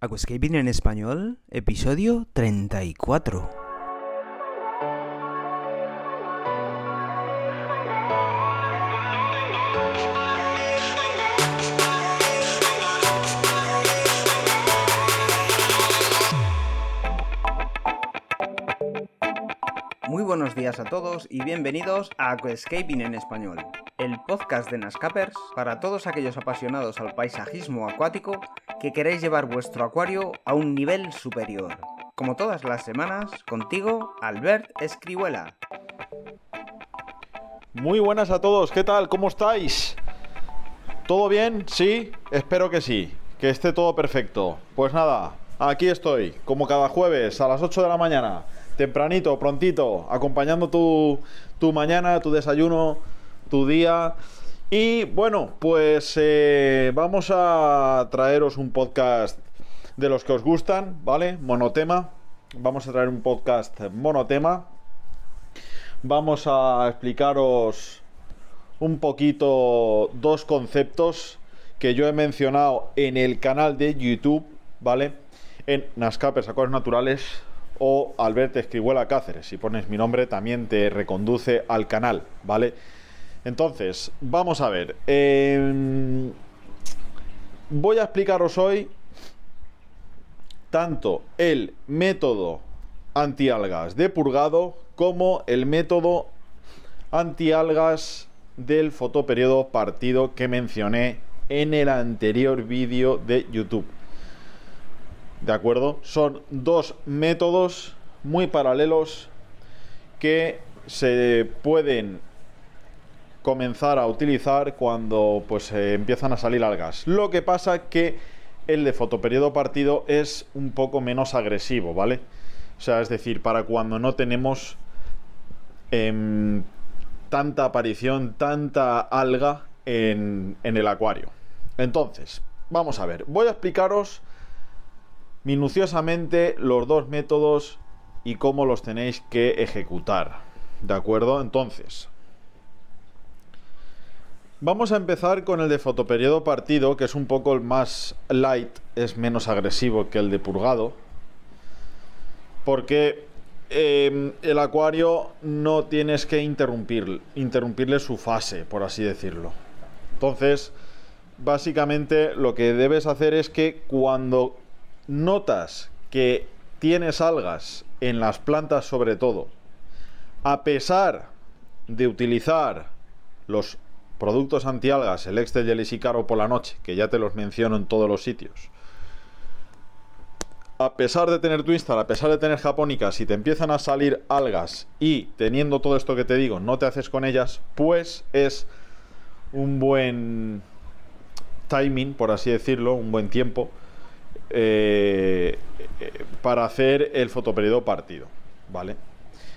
Aquascaping en español, episodio 34. Muy buenos días a todos y bienvenidos a Aquascaping en español, el podcast de Nascapers para todos aquellos apasionados al paisajismo acuático que queréis llevar vuestro acuario a un nivel superior. Como todas las semanas, contigo, Albert Escribuela. Muy buenas a todos, ¿qué tal? ¿Cómo estáis? ¿Todo bien? ¿Sí? Espero que sí, que esté todo perfecto. Pues nada, aquí estoy, como cada jueves a las 8 de la mañana, tempranito, prontito, acompañando tu, tu mañana, tu desayuno, tu día. Y bueno, pues eh, vamos a traeros un podcast de los que os gustan, ¿vale? Monotema. Vamos a traer un podcast monotema. Vamos a explicaros un poquito dos conceptos que yo he mencionado en el canal de YouTube, ¿vale? En Nascapers Acuarios Naturales o Albert Escribuela Cáceres. Si pones mi nombre también te reconduce al canal, ¿vale? Entonces, vamos a ver. Eh, voy a explicaros hoy tanto el método antialgas de purgado como el método antialgas del fotoperiodo partido que mencioné en el anterior vídeo de YouTube. ¿De acuerdo? Son dos métodos muy paralelos que se pueden comenzar a utilizar cuando pues eh, empiezan a salir algas. Lo que pasa que el de fotoperiodo partido es un poco menos agresivo, ¿vale? O sea, es decir, para cuando no tenemos em, tanta aparición, tanta alga en, en el acuario. Entonces, vamos a ver, voy a explicaros minuciosamente los dos métodos y cómo los tenéis que ejecutar. ¿De acuerdo? Entonces, Vamos a empezar con el de fotoperiodo partido, que es un poco el más light, es menos agresivo que el de purgado. Porque eh, el acuario no tienes que interrumpir, interrumpirle su fase, por así decirlo. Entonces, básicamente lo que debes hacer es que cuando notas que tienes algas en las plantas sobre todo, a pesar de utilizar los productos antialgas, el Excel y el por la noche, que ya te los menciono en todos los sitios. A pesar de tener Twinstar, a pesar de tener japónicas, si te empiezan a salir algas y teniendo todo esto que te digo, no te haces con ellas, pues es un buen timing, por así decirlo, un buen tiempo eh, eh, para hacer el fotoperiodo partido, ¿vale?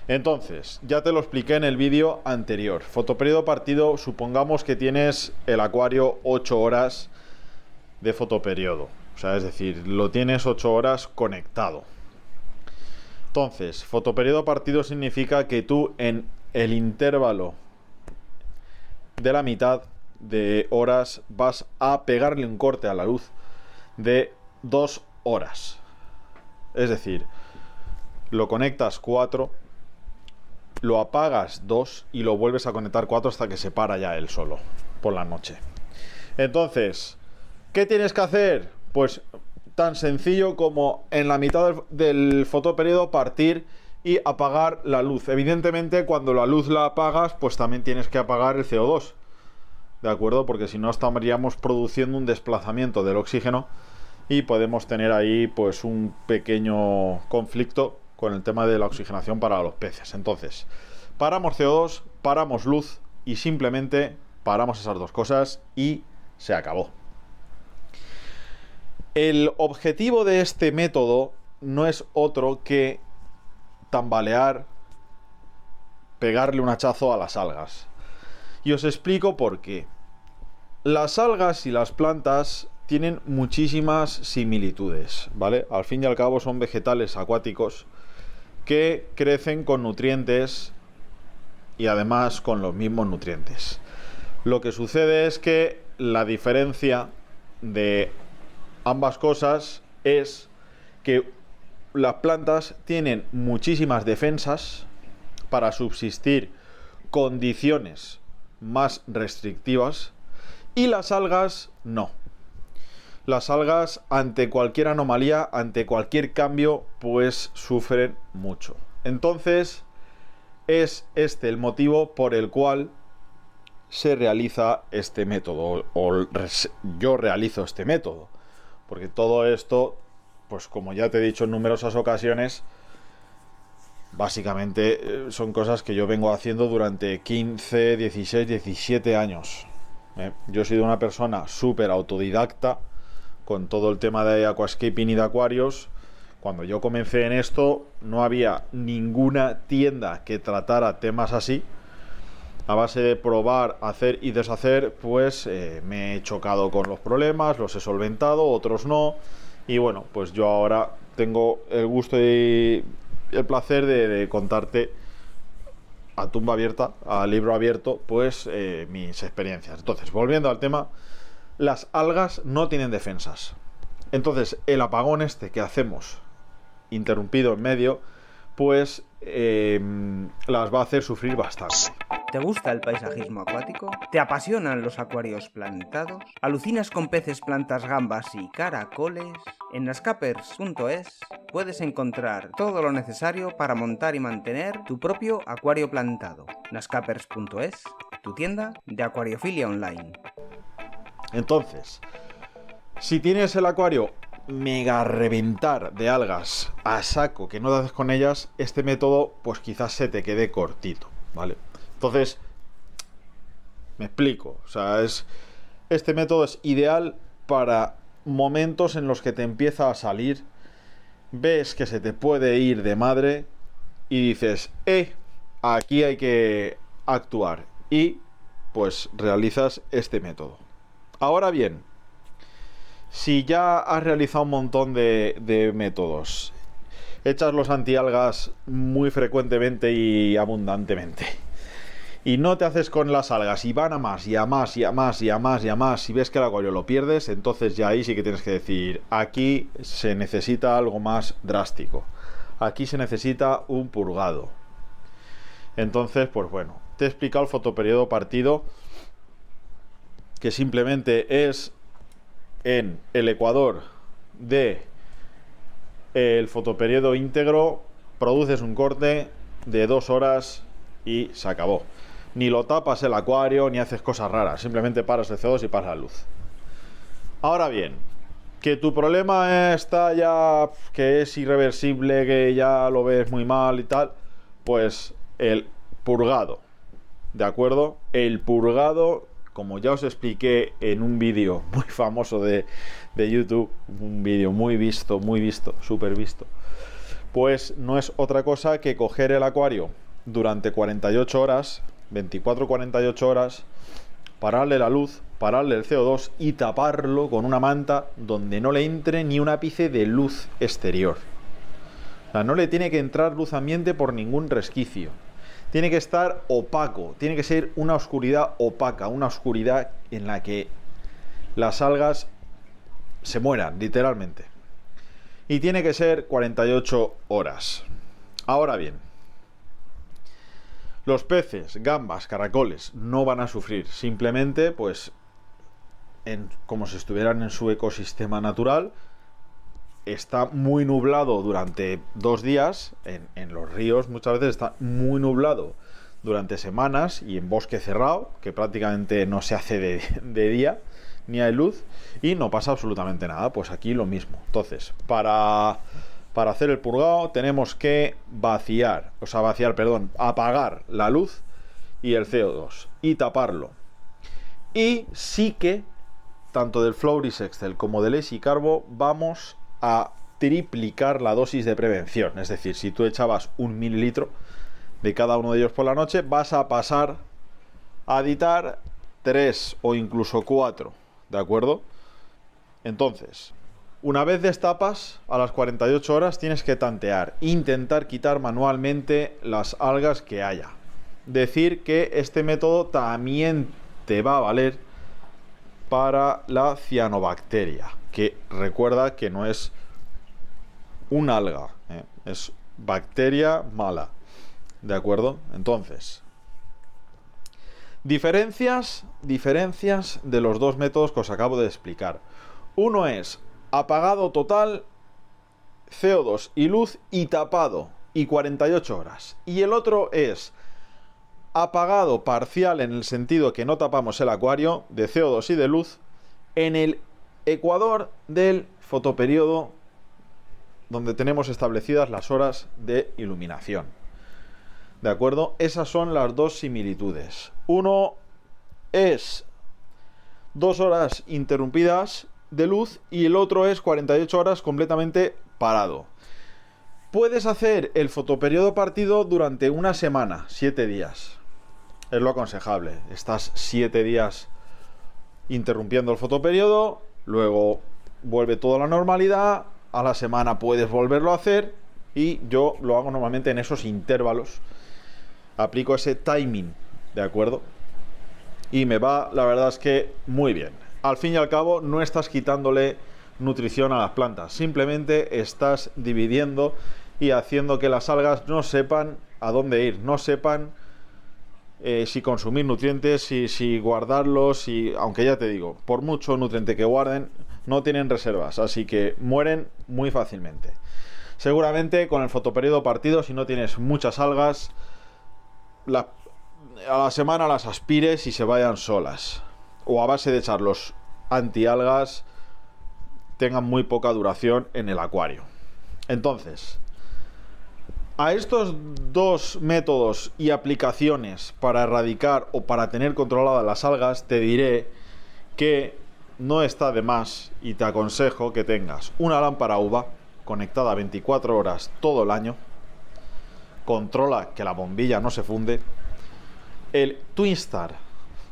Entonces, ya te lo expliqué en el vídeo anterior. Fotoperiodo partido, supongamos que tienes el acuario 8 horas de fotoperiodo. O sea, es decir, lo tienes 8 horas conectado. Entonces, fotoperiodo partido significa que tú en el intervalo de la mitad de horas vas a pegarle un corte a la luz de 2 horas. Es decir, lo conectas 4 lo apagas 2 y lo vuelves a conectar 4 hasta que se para ya él solo por la noche. Entonces, ¿qué tienes que hacer? Pues tan sencillo como en la mitad del, del fotoperiodo partir y apagar la luz. Evidentemente, cuando la luz la apagas, pues también tienes que apagar el CO2. ¿De acuerdo? Porque si no estaríamos produciendo un desplazamiento del oxígeno y podemos tener ahí pues un pequeño conflicto con el tema de la oxigenación para los peces. Entonces, paramos CO2, paramos luz y simplemente paramos esas dos cosas y se acabó. El objetivo de este método no es otro que tambalear, pegarle un hachazo a las algas. Y os explico por qué. Las algas y las plantas tienen muchísimas similitudes, ¿vale? Al fin y al cabo son vegetales acuáticos que crecen con nutrientes y además con los mismos nutrientes. Lo que sucede es que la diferencia de ambas cosas es que las plantas tienen muchísimas defensas para subsistir condiciones más restrictivas y las algas no. Las algas ante cualquier anomalía, ante cualquier cambio, pues sufren mucho. Entonces, es este el motivo por el cual se realiza este método o yo realizo este método. Porque todo esto, pues como ya te he dicho en numerosas ocasiones, básicamente eh, son cosas que yo vengo haciendo durante 15, 16, 17 años. ¿eh? Yo he sido una persona súper autodidacta con todo el tema de aquascaping y de acuarios. Cuando yo comencé en esto no había ninguna tienda que tratara temas así. A base de probar, hacer y deshacer, pues eh, me he chocado con los problemas, los he solventado, otros no. Y bueno, pues yo ahora tengo el gusto y el placer de, contarte a tumba abierta, a libro abierto, pues eh, mis experiencias. Entonces, volviendo al tema, las algas no tienen defensas. Entonces, el apagón este que hacemos, interrumpido en medio, pues em, las va a hacer sufrir bastante. ¿Te gusta el paisajismo acuático? ¿Te apasionan los acuarios plantados? ¿Alucinas con peces, plantas, gambas y caracoles? En nascapers.es puedes encontrar todo lo necesario para montar y mantener tu propio acuario plantado. nascapers.es, tu tienda de acuariofilia online. Entonces, si tienes el acuario mega reventar de algas a saco que no te haces con ellas, este método pues quizás se te quede cortito, ¿vale? Entonces, me explico. O sea, es, este método es ideal para momentos en los que te empieza a salir, ves que se te puede ir de madre y dices, eh, aquí hay que actuar. Y pues realizas este método. Ahora bien, si ya has realizado un montón de, métodos, echas los antialgas muy frecuentemente y abundantemente y no te haces con las algas y van a más y a más y a más y a más y a más y ves que el acuario lo pierdes, entonces ya ahí sí que tienes que decir, aquí se necesita algo más drástico. Aquí se necesita un purgado. Entonces, pues bueno, te he explicado el fotoperiodo partido que simplemente es en el ecuador de el fotoperiodo íntegro, produces un corte de dos horas y se acabó ni lo tapas el acuario, ni haces cosas raras. Simplemente paras el CO2 y paras la luz. Ahora bien, que tu problema está ya, que es irreversible, que ya lo ves muy mal y tal, pues el purgado. ¿De acuerdo? El purgado, como ya os expliqué en un vídeo muy famoso de, de YouTube, un vídeo muy visto, muy visto, súper visto, pues no es otra cosa que coger el acuario durante 48 horas, 24-48 horas, pararle la luz, pararle el CO2 y taparlo con una manta donde no le entre ni un ápice de luz exterior. O sea, no le tiene que entrar luz ambiente por ningún resquicio. Tiene que estar opaco, tiene que ser una oscuridad opaca, una oscuridad en la que las algas se mueran, literalmente. Y tiene que ser 48 horas. Ahora bien, los peces, gambas, caracoles no van a sufrir, simplemente pues en, como si estuvieran en su ecosistema natural. Está muy nublado durante dos días, en, los ríos muchas veces está muy nublado durante semanas y en bosque cerrado, que prácticamente no se hace de, día, ni hay luz, y no pasa absolutamente nada. Pues aquí lo mismo. Entonces, para para hacer el purgado tenemos que vaciar, o sea, vaciar, perdón, apagar la luz y el CO2 y taparlo. Y sí que, tanto del Excel como del Carbo vamos a triplicar la dosis de prevención. Es decir, si tú echabas un mililitro de cada uno de ellos por la noche, vas a pasar a editar tres o incluso cuatro. ¿De acuerdo? Entonces, una vez destapas, a las 48 horas tienes que tantear, intentar quitar manualmente las algas que haya. Decir que este método también te va a valer para la cianobacteria, que recuerda que no es un alga. ¿eh? Es bacteria mala. ¿De acuerdo? Entonces, diferencias, diferencias de los dos métodos que os acabo de explicar. Uno es apagado total, CO2 y luz y tapado y 48 horas. Y el otro es apagado parcial en el sentido que no tapamos el acuario de CO2 y de luz en el ecuador del fotoperiodo donde tenemos establecidas las horas de iluminación. ¿De acuerdo? Esas son las dos similitudes. Uno es dos horas interrumpidas de luz y el otro es 48 horas completamente parado. Puedes hacer el fotoperiodo partido durante una semana, siete días. Es lo aconsejable. Estás siete días interrumpiendo el fotoperiodo, luego vuelve toda la normalidad, a la semana puedes volverlo a hacer y yo lo hago normalmente en esos intervalos. Aplico ese timing, ¿de acuerdo? Y me va, la verdad es que muy bien. Al fin y al cabo no estás quitándole nutrición a las plantas, simplemente estás dividiendo y haciendo que las algas no sepan a dónde ir, no sepan eh, si consumir nutrientes, si, si guardarlos, y aunque ya te digo, por mucho nutriente que guarden, no tienen reservas, así que mueren muy fácilmente. Seguramente con el fotoperiodo partido, si no tienes muchas algas, a la semana las aspires y se vayan solas. O a base de echarlos antialgas, tengan muy poca duración en el acuario. Entonces, a estos dos métodos y aplicaciones para erradicar o para tener controladas las algas, te diré que no está de más y te aconsejo que tengas una lámpara uva conectada 24 horas todo el año. Controla que la bombilla no se funde. El Twinstar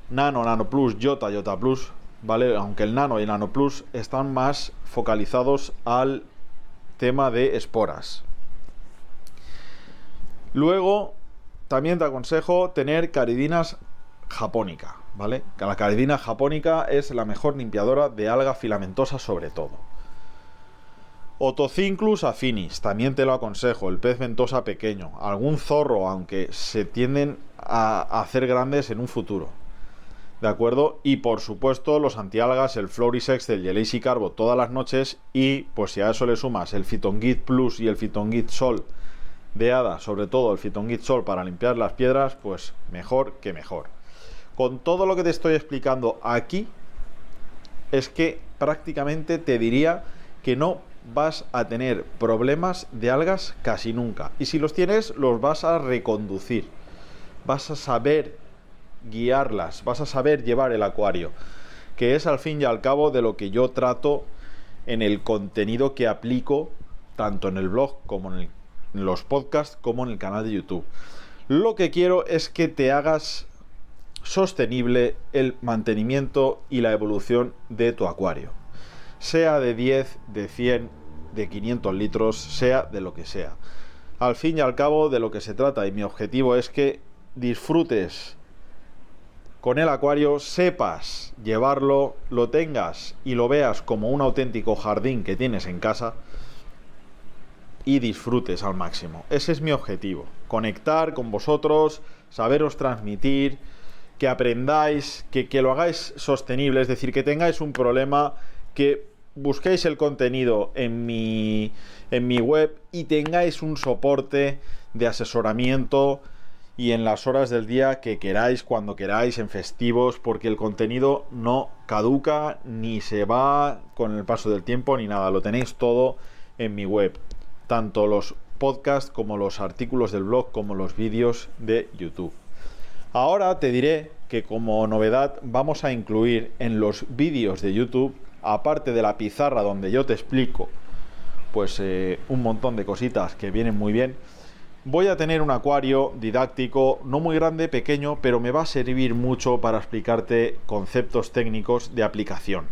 Nano, Nano Plus, Jota, Jota Plus, ¿vale? Aunque el Nano y el Nano Plus están más focalizados al tema de esporas. Luego, también te aconsejo tener caridinas japónica. ¿vale? La caridina japónica es la mejor limpiadora de alga filamentosa sobre todo. Otocinklus affinis, también te lo aconsejo, el pez ventosa pequeño, algún zorro, aunque se tienden a hacer grandes en un futuro. ¿De acuerdo? Y por supuesto los antialgas, el Florisex del Yellow Carbo todas las noches y pues si a eso le sumas el Fitongit Plus y el Fitongit Sol de hada, sobre todo el Fitongit Sol para limpiar las piedras, pues mejor que mejor con todo lo que te estoy explicando aquí, es que prácticamente te diría que no vas a tener problemas de algas casi nunca. Y si los tienes, los vas a reconducir. Vas a saber guiarlas, vas a saber llevar el acuario. Que es al fin y al cabo de lo que yo trato en el contenido que aplico, tanto en el blog como en, en los podcasts, como en el canal de YouTube. Lo que quiero es que te hagas sostenible el mantenimiento y la evolución de tu acuario. Sea de 10, de 100, de 500 litros, sea de lo que sea. Al fin y al cabo de lo que se trata y mi objetivo es que disfrutes con el acuario, sepas llevarlo, lo tengas y lo veas como un auténtico jardín que tienes en casa y disfrutes al máximo. Ese es mi objetivo, conectar con vosotros, saberos transmitir, que aprendáis, que, lo hagáis sostenible, es decir, que tengáis un problema, que busquéis el contenido en mi, en mi web y tengáis un soporte de asesoramiento y en las horas del día que queráis, cuando queráis, en festivos, porque el contenido no caduca ni se va con el paso del tiempo ni nada, lo tenéis todo en mi web, tanto los podcasts como los artículos del blog como los vídeos de YouTube. Ahora te diré que como novedad vamos a incluir en los vídeos de YouTube, aparte de la pizarra donde yo te explico pues eh, un montón de cositas que vienen muy bien, voy a tener un acuario didáctico, no muy grande, pequeño, pero me va a servir mucho para explicarte conceptos técnicos de aplicación.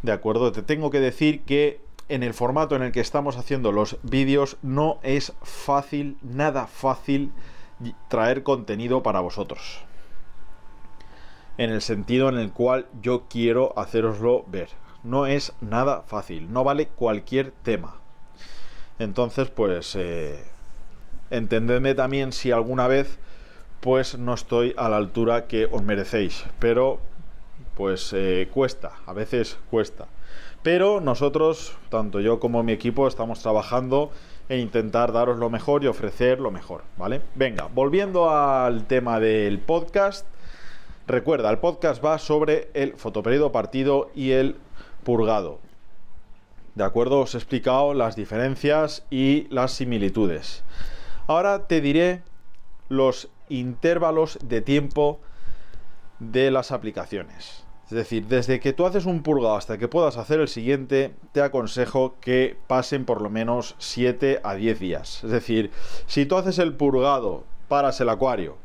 De acuerdo, te tengo que decir que en el formato en el que estamos haciendo los vídeos no es fácil, nada fácil traer contenido para vosotros. En el sentido en el cual yo quiero haceroslo ver. No es nada fácil, no vale cualquier tema. Entonces, pues, eh, entendedme también si alguna vez, pues, no estoy a la altura que os merecéis. Pero, pues, eh, cuesta, a veces cuesta. Pero nosotros, tanto yo como mi equipo, estamos trabajando en intentar daros lo mejor y ofrecer lo mejor, ¿vale? Venga, volviendo al tema del podcast. Recuerda, el podcast va sobre el fotoperiodo partido y el purgado. ¿De acuerdo? Os he explicado las diferencias y las similitudes. Ahora te diré los intervalos de tiempo de las aplicaciones. Es decir, desde que tú haces un purgado hasta que puedas hacer el siguiente, te aconsejo que pasen por lo menos 7 a 10 días. Es decir, si tú haces el purgado, paras el acuario,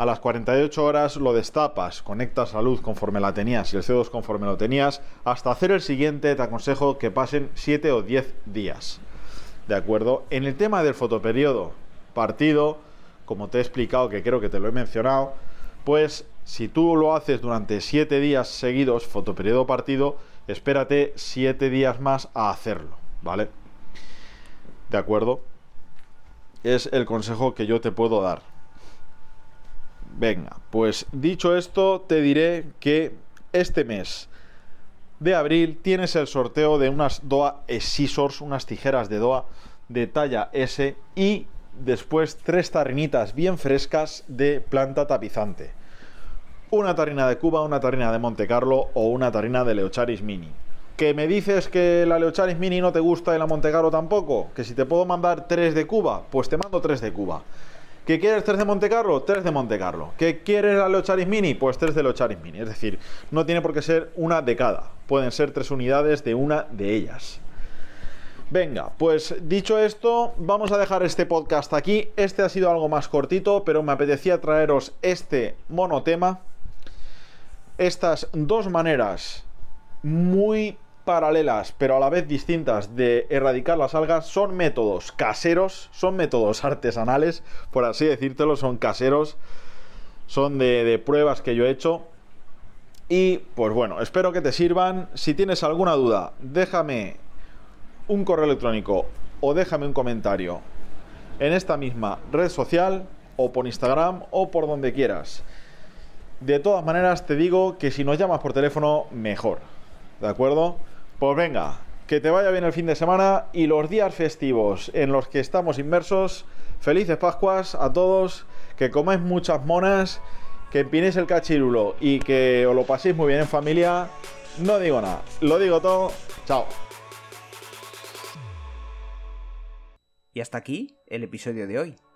a las 48 horas lo destapas, conectas la luz conforme la tenías y el CO2 conforme lo tenías, hasta hacer el siguiente te aconsejo que pasen 7 o 10 días. ¿De acuerdo? En el tema del fotoperiodo partido, como te he explicado, que creo que te lo he mencionado, pues si tú lo haces durante 7 días seguidos, fotoperiodo partido, espérate 7 días más a hacerlo, ¿vale? ¿De acuerdo? Es el consejo que yo te puedo dar. Venga, pues dicho esto, te diré que este mes de abril tienes el sorteo de unas DOA Scissors, unas tijeras de DOA de talla S y después tres tarrinitas bien frescas de planta tapizante una tarrina de Cuba, una tarrina de Monte Carlo o una tarrina de Leocharis Mini. ¿Que me dices que la Leocharis Mini no te gusta y la Monte Carlo tampoco? ¿Que si te puedo mandar tres de Cuba? Pues te mando tres de Cuba. ¿Que quieres tres de Monte Carlo? Tres de Monte Carlo. ¿Que quieres la Leocharis Mini? Pues tres de Leocharis Mini. Es decir, no tiene por qué ser una de cada. Pueden ser tres unidades de una de ellas. Venga, pues dicho esto, vamos a dejar este podcast aquí. Este ha sido algo más cortito, pero me apetecía traeros este monotema estas dos maneras muy paralelas, pero a la vez distintas de erradicar las algas son métodos caseros, son métodos artesanales, por así decírtelo, son caseros, son de, pruebas que yo he hecho. Y pues bueno, espero que te sirvan. Si tienes alguna duda, déjame un correo electrónico o déjame un comentario en esta misma red social o por Instagram o por donde quieras. De todas maneras, te digo que si nos llamas por teléfono, mejor. ¿De acuerdo? Pues venga, que te vaya bien el fin de semana y los días festivos en los que estamos inmersos. Felices Pascuas a todos, que comáis muchas monas, que empinéis el cachirulo y que os lo paséis muy bien en familia. No digo nada, lo digo todo. Chao. Y hasta aquí el episodio de hoy.